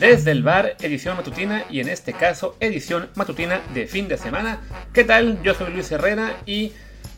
desde el bar, edición matutina y en este caso edición matutina de fin de semana. ¿Qué tal? Yo soy Luis Herrera y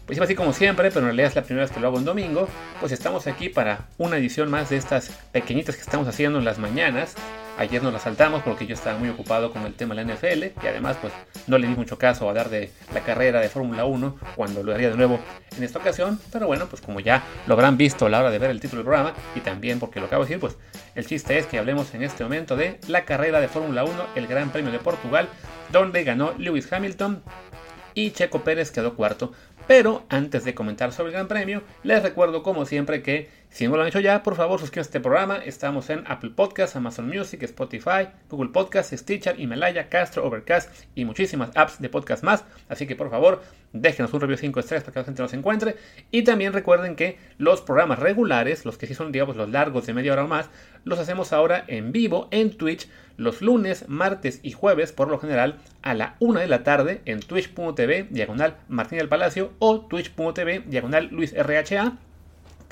pues así como siempre, pero en realidad es la primera vez que lo hago en domingo, pues estamos aquí para una edición más de estas pequeñitas que estamos haciendo en las mañanas. Ayer nos la saltamos porque yo estaba muy ocupado con el tema de la NFL y además pues no le di mucho caso a hablar de la carrera de Fórmula 1 cuando lo haría de nuevo en esta ocasión. Pero bueno, pues como ya lo habrán visto a la hora de ver el título del programa y también porque lo acabo de decir, pues el chiste es que hablemos en este momento de la carrera de Fórmula 1, el Gran Premio de Portugal, donde ganó Lewis Hamilton y Checo Pérez quedó cuarto. Pero antes de comentar sobre el Gran Premio, les recuerdo como siempre que si no lo han hecho ya, por favor suscríbanse a este programa. Estamos en Apple Podcasts, Amazon Music, Spotify, Google Podcasts, Stitcher, Himalaya, Castro, Overcast y muchísimas apps de podcast más. Así que por favor, déjenos un review 5 estrellas para que la gente nos encuentre. Y también recuerden que los programas regulares, los que sí son digamos los largos de media hora o más, los hacemos ahora en vivo en Twitch los lunes, martes y jueves por lo general a la 1 de la tarde en twitch.tv diagonal Martín del Palacio o twitch.tv diagonal Luis RHA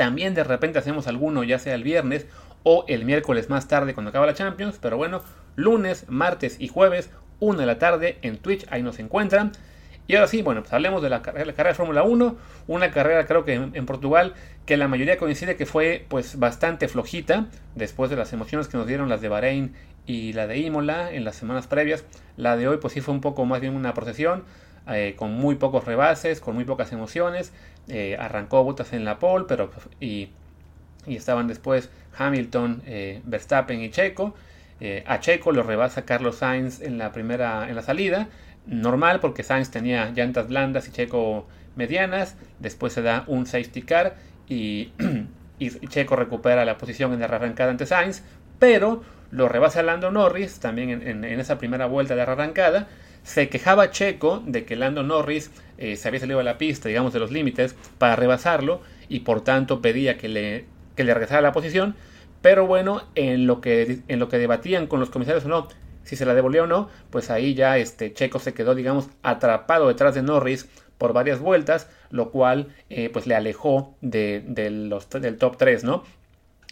también de repente hacemos alguno, ya sea el viernes o el miércoles más tarde cuando acaba la Champions. Pero bueno, lunes, martes y jueves, 1 de la tarde en Twitch, ahí nos encuentran. Y ahora sí, bueno, pues hablemos de la, carrera de Fórmula 1, una carrera creo que en, Portugal que la mayoría coincide que fue pues bastante flojita después de las emociones que nos dieron las de Bahrein y la de Imola en las semanas previas. La de hoy pues sí fue un poco más bien una procesión, eh, con muy pocos rebases, con muy pocas emociones. Eh, arrancó Bottas en la pole, pero y, estaban después Hamilton, eh, Verstappen y Checo. a Checo lo rebasa Carlos Sainz en la primera en la salida, normal porque Sainz tenía llantas blandas y Checo medianas. Después se da un safety car y, Checo recupera la posición en la arrancada ante Sainz, pero lo rebasa Lando Norris también en, en esa primera vuelta de arrancada se quejaba Checo de que Lando Norris eh, se había salido a la pista, digamos, de los límites para rebasarlo y por tanto pedía que le, que le regresara la posición. Pero bueno, en lo, que, en lo que debatían con los comisarios o no, si se la devolvió o no, pues ahí ya este Checo se quedó, digamos, atrapado detrás de Norris por varias vueltas, lo cual eh, pues le alejó del top 3, ¿no?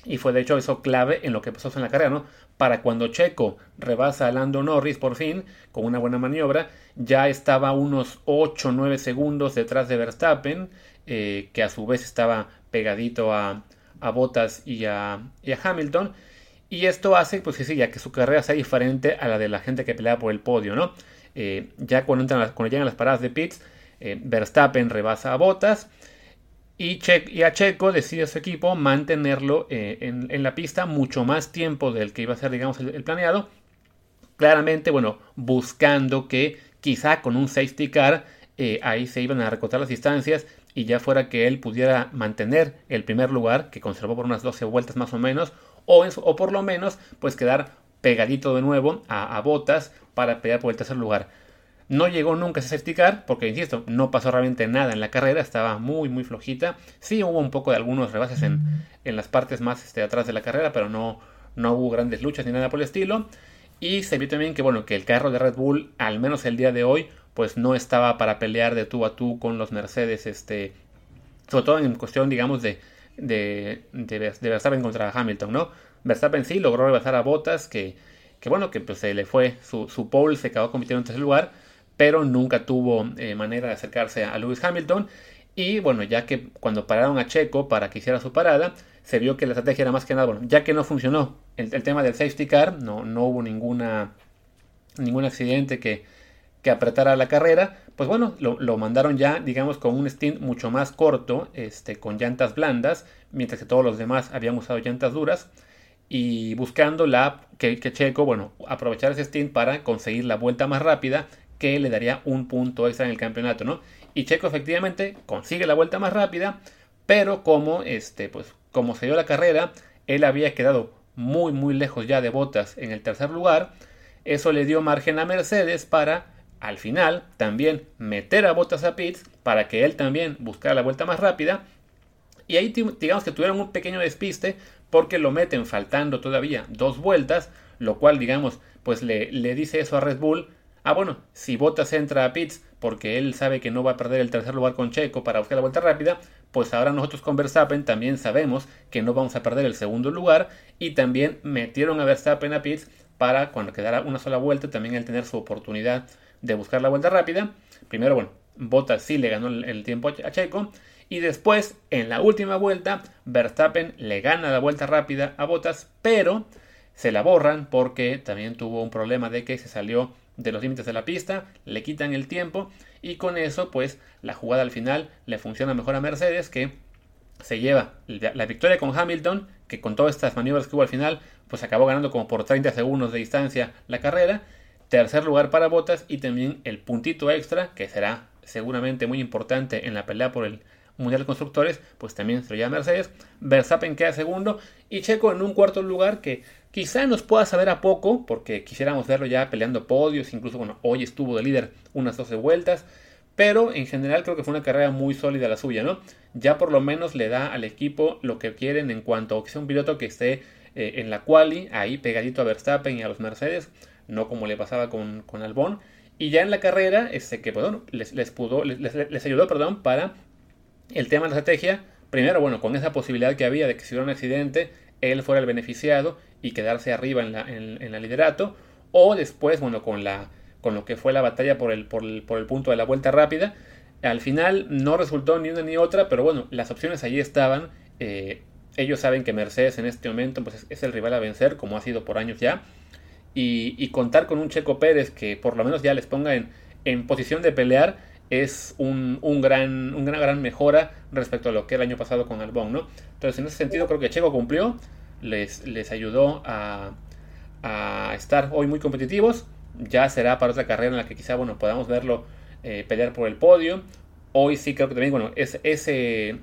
Y fue de hecho eso clave en lo que pasó en la carrera, ¿no? Para cuando Checo rebasa a Lando Norris por fin, con una buena maniobra, ya estaba unos 8 o 9 segundos detrás de Verstappen, eh, que a su vez estaba pegadito a, a Bottas y a, Hamilton. Y esto hace, pues que sí, ya que su carrera sea diferente a la de la gente que pelea por el podio, ¿no? Eh, ya cuando, entran, cuando llegan las paradas de pits, eh, Verstappen rebasa a Bottas y, a Checo decide su equipo mantenerlo eh, en, la pista mucho más tiempo del que iba a ser, digamos, el, planeado. Claramente, bueno, buscando que quizá con un safety car eh, ahí se iban a recortar las distancias y ya fuera que él pudiera mantener el primer lugar, que conservó por unas 12 vueltas más o menos, o, por lo menos, pues quedar pegadito de nuevo a botas para pelear por el tercer lugar. No llegó nunca a safety porque insisto, no pasó realmente nada en la carrera, estaba muy, muy flojita. Sí hubo un poco de algunos rebases en, en las partes más este, atrás de la carrera, pero no, no hubo grandes luchas ni nada por el estilo. Y se vio también que, bueno, que el carro de Red Bull, al menos el día de hoy, pues no estaba para pelear de tú a tú con los Mercedes, este, sobre todo en cuestión, digamos, de, de, de, Verstappen contra Hamilton, ¿no? Verstappen sí logró rebasar a Bottas, que, que bueno, que pues se le fue su, su pole, se acabó compitiendo en tercer lugar, pero nunca tuvo eh, manera de acercarse a Lewis Hamilton. Y bueno, ya que cuando pararon a Checo para que hiciera su parada, se vio que la estrategia era más que nada, bueno, ya que no funcionó el, tema del safety car, no, no hubo ninguna, ningún accidente que, que apretara la carrera, pues bueno, lo, mandaron ya, digamos, con un stint mucho más corto, este, con llantas blandas, mientras que todos los demás habían usado llantas duras, y buscando la que, que Checo, bueno, aprovechar ese stint para conseguir la vuelta más rápida que le daría un punto extra en el campeonato, ¿no? Y Checo efectivamente consigue la vuelta más rápida, pero como este, pues, como se dio la carrera, él había quedado muy muy lejos ya de Botas en el tercer lugar. Eso le dio margen a Mercedes para al final también meter a Botas a pits para que él también buscara la vuelta más rápida. Y ahí digamos que tuvieron un pequeño despiste porque lo meten faltando todavía dos vueltas, lo cual digamos pues le, le dice eso a Red Bull Ah, bueno, si Bottas entra a pits porque él sabe que no va a perder el tercer lugar con Checo para buscar la vuelta rápida, pues ahora nosotros con Verstappen también sabemos que no vamos a perder el segundo lugar y también metieron a Verstappen a pits para cuando quedara una sola vuelta también él tener su oportunidad de buscar la vuelta rápida. Primero, bueno, Bottas sí le ganó el, tiempo a Checo. Y después, en la última vuelta, Verstappen le gana la vuelta rápida a Bottas, pero se la borran porque también tuvo un problema de que se salió de los límites de la pista, le quitan el tiempo y con eso pues la jugada al final le funciona mejor a Mercedes que se lleva la victoria con Hamilton, que con todas estas maniobras que hubo al final, pues acabó ganando como por 30 segundos de distancia la carrera. Tercer lugar para Bottas y también el puntito extra, que será seguramente muy importante en la pelea por el Mundial de Constructores, pues también se lo lleva Mercedes. Verstappen queda segundo y Checo en un cuarto lugar que quizá nos pueda saber a poco, porque quisiéramos verlo ya peleando podios, incluso bueno, hoy estuvo de líder unas 12 vueltas, pero en general creo que fue una carrera muy sólida la suya, ¿no? Ya por lo menos le da al equipo lo que quieren en cuanto a que sea un piloto que esté eh, en la quali, ahí pegadito a Verstappen y a los Mercedes, no como le pasaba con, con Albon. Y ya en la carrera, este, que perdón, les, les, pudo, les, les, ayudó perdón, para el tema de la estrategia. Primero, bueno, con esa posibilidad que había de que si hubiera un accidente, él fuera el beneficiado y quedarse arriba en la, en, la liderato. O después, bueno, con, la, con lo que fue la batalla por el, por el, por el punto de la vuelta rápida. Al final no resultó ni una ni otra, pero bueno, las opciones allí estaban. Eh, ellos saben que Mercedes en este momento pues, es, el rival a vencer, como ha sido por años ya. Y, contar con un Checo Pérez que por lo menos ya les ponga en, en posición de pelear es un, gran, una gran mejora respecto a lo que el año pasado con Albon, ¿no? Entonces, en ese sentido, creo que Checo cumplió, les, les ayudó a, a, estar hoy muy competitivos. Ya será para otra carrera en la que quizá, bueno, podamos verlo eh, pelear por el podio. Hoy sí creo que también, bueno, es, ese,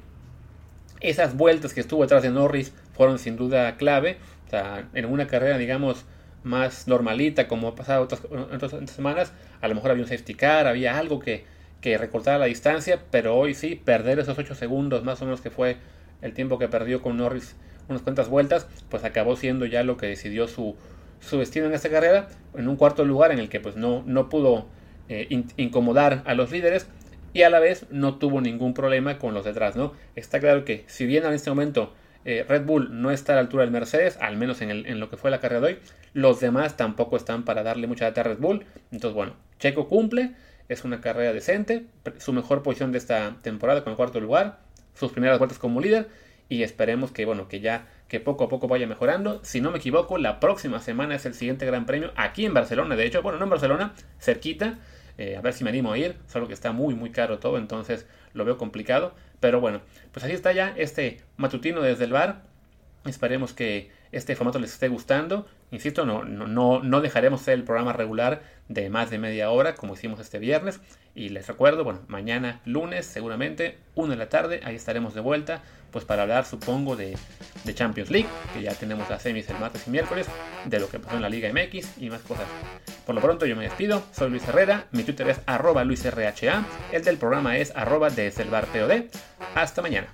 esas vueltas que estuvo detrás de Norris fueron sin duda clave. O sea, en una carrera, digamos, más normalita, como ha pasado otras, otras semanas, a lo mejor había un safety car, había algo que, que recortara la distancia, pero hoy sí, perder esos 8 segundos más o menos que fue el tiempo que perdió con Norris unas cuantas vueltas, pues acabó siendo ya lo que decidió su, su destino en esta carrera, en un cuarto lugar en el que pues no, no pudo eh, incomodar a los líderes y a la vez no tuvo ningún problema con los detrás, ¿no? Está claro que si bien en este momento eh, Red Bull no está a la altura del Mercedes, al menos en, el, en, lo que fue la carrera de hoy, los demás tampoco están para darle mucha data a Red Bull, entonces bueno, Checo cumple, es una carrera decente, su mejor posición de esta temporada con el cuarto lugar, sus primeras vueltas como líder y esperemos que bueno, que ya que poco a poco vaya mejorando. Si no me equivoco, la próxima semana es el siguiente Gran Premio aquí en Barcelona, de hecho, bueno, no en Barcelona, cerquita. Eh, a ver si me animo a ir, solo que está muy muy caro todo, entonces lo veo complicado. Pero bueno, pues así está ya este matutino desde el bar. Esperemos que este formato les esté gustando. Insisto, no, no, no dejaremos el programa regular de más de media hora como hicimos este viernes. Y les recuerdo, bueno, mañana lunes seguramente, una de la tarde, ahí estaremos de vuelta, pues para hablar supongo de, de Champions League, que ya tenemos las semis el martes y miércoles, de lo que pasó en la Liga MX y más cosas. Por lo pronto yo me despido, soy Luis Herrera, mi Twitter es arroba luisrha, el del programa es arroba desde el bar POD. Hasta mañana.